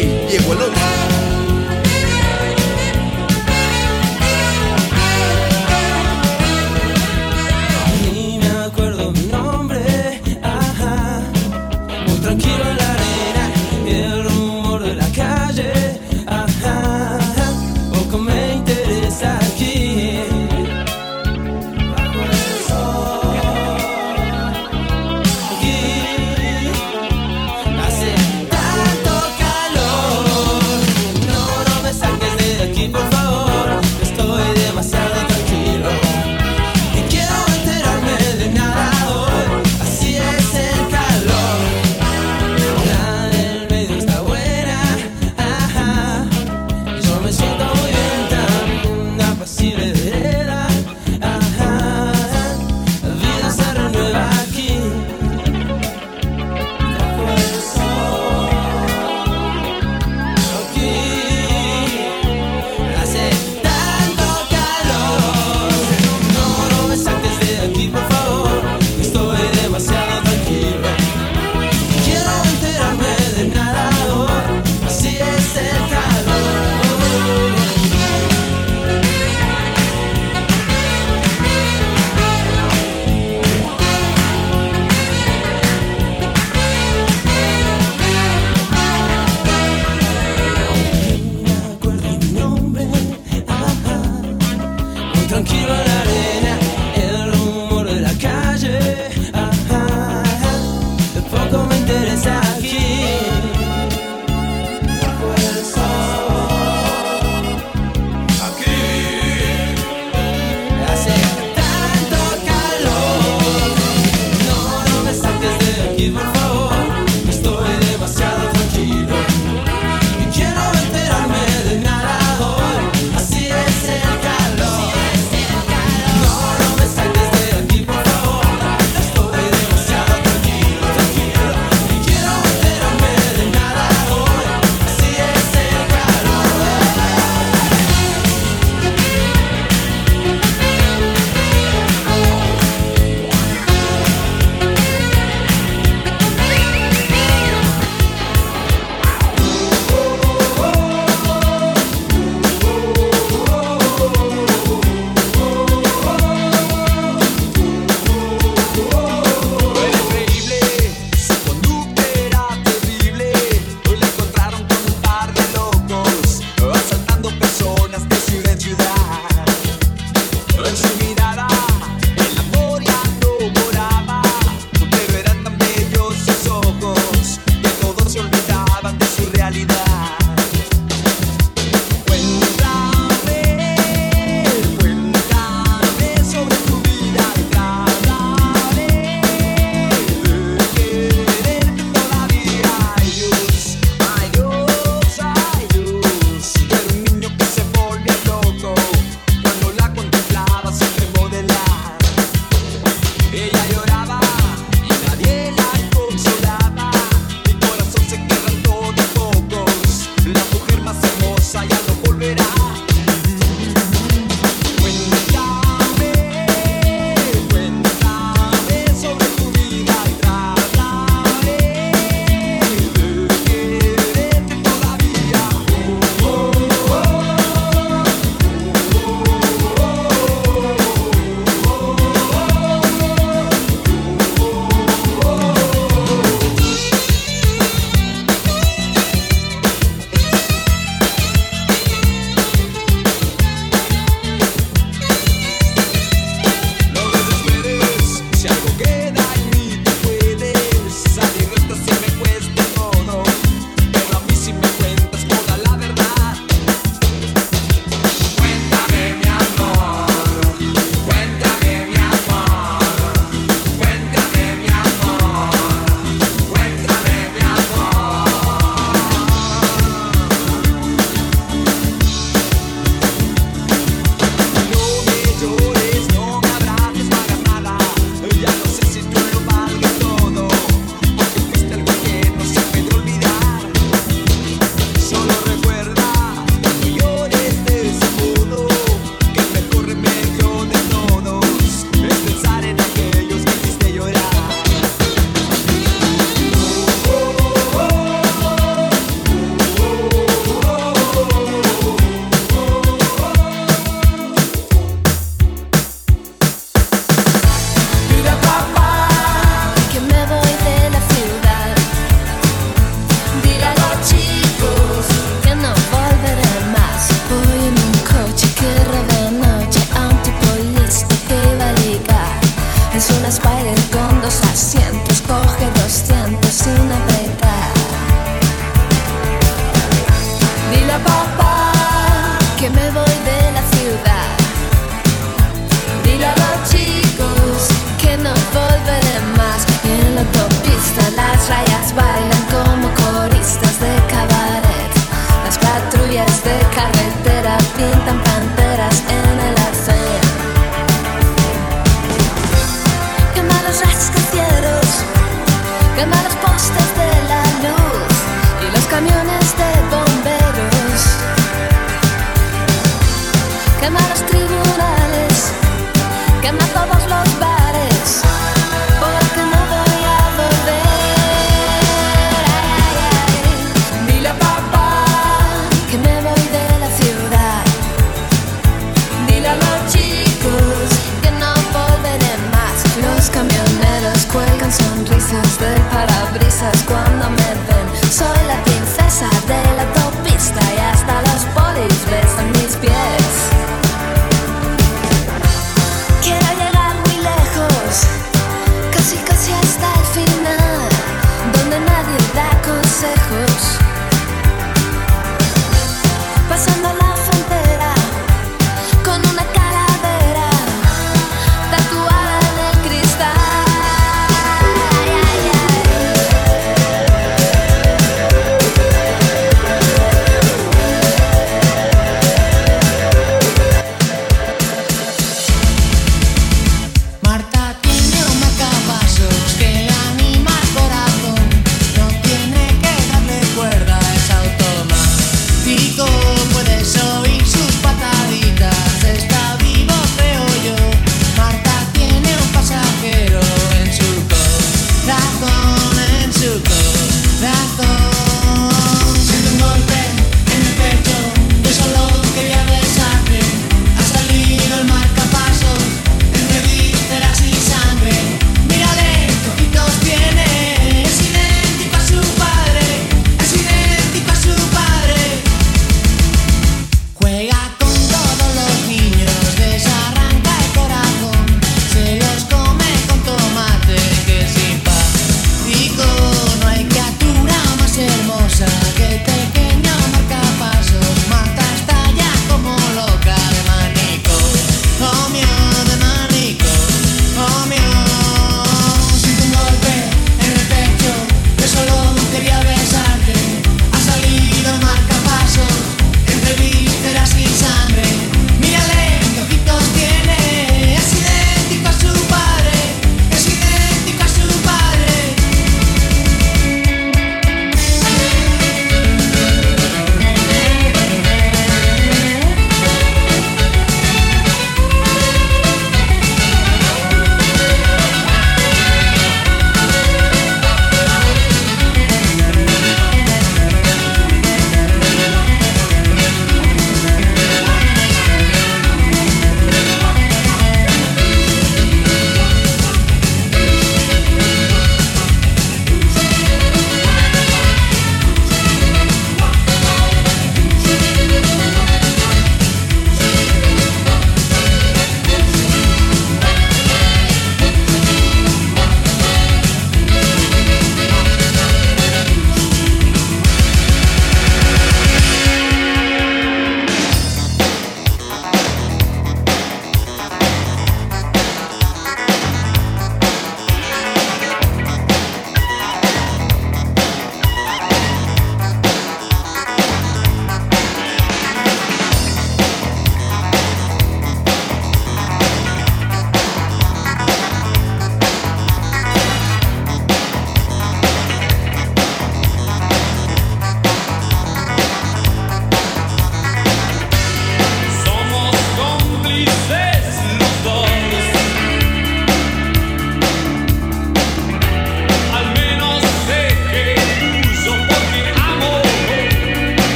夜吻了。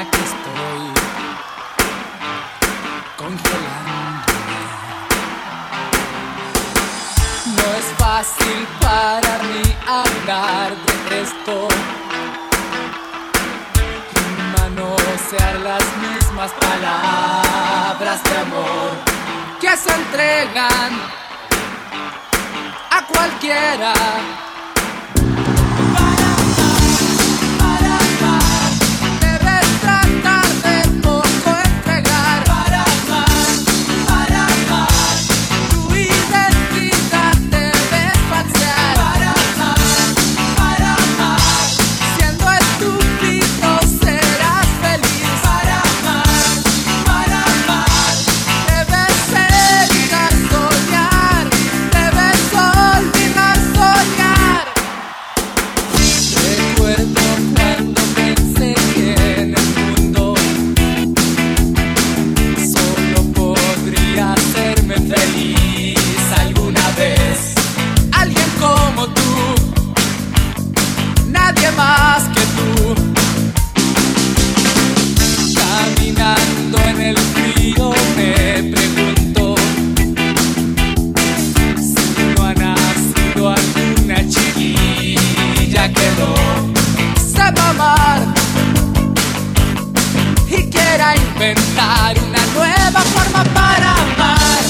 aquí estoy congelando. No es fácil para mí hablar de esto. Manosear las mismas palabras de amor que se entregan a cualquiera. Inventar una nueva forma para amar,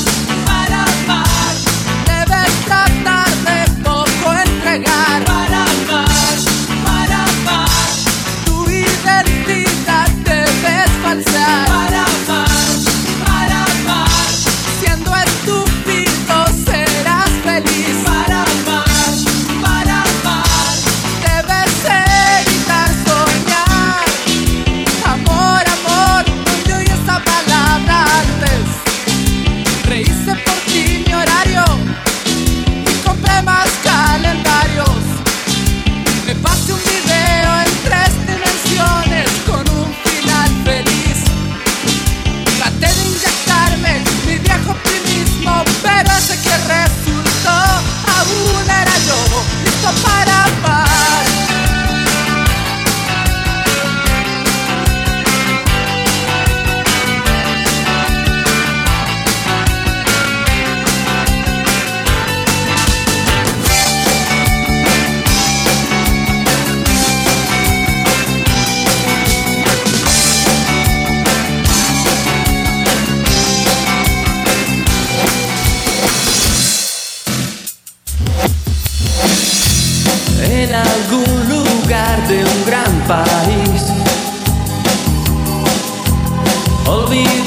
para amar. Debes tratar de poco entregar para amar, para amar. Tu identidad debes falsear para amar,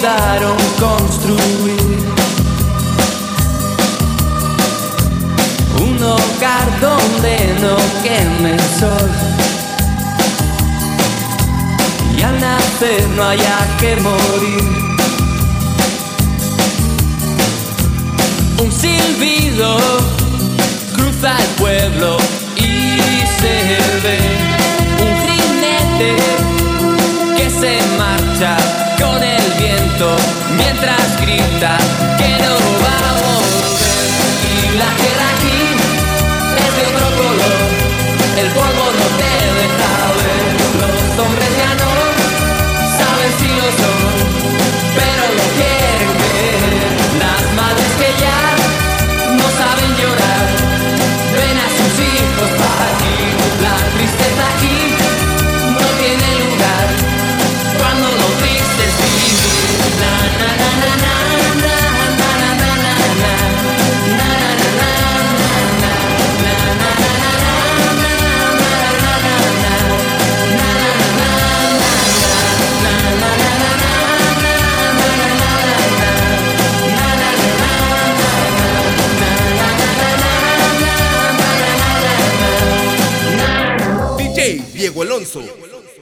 Olvidaron construir un hogar donde no queme el sol. Y al nacer no haya que morir. Un silbido cruza el pueblo y se ve un jinete que se marcha con el viento mientras grita que no va a volver. Y la tierra aquí es de otro color, el polvo no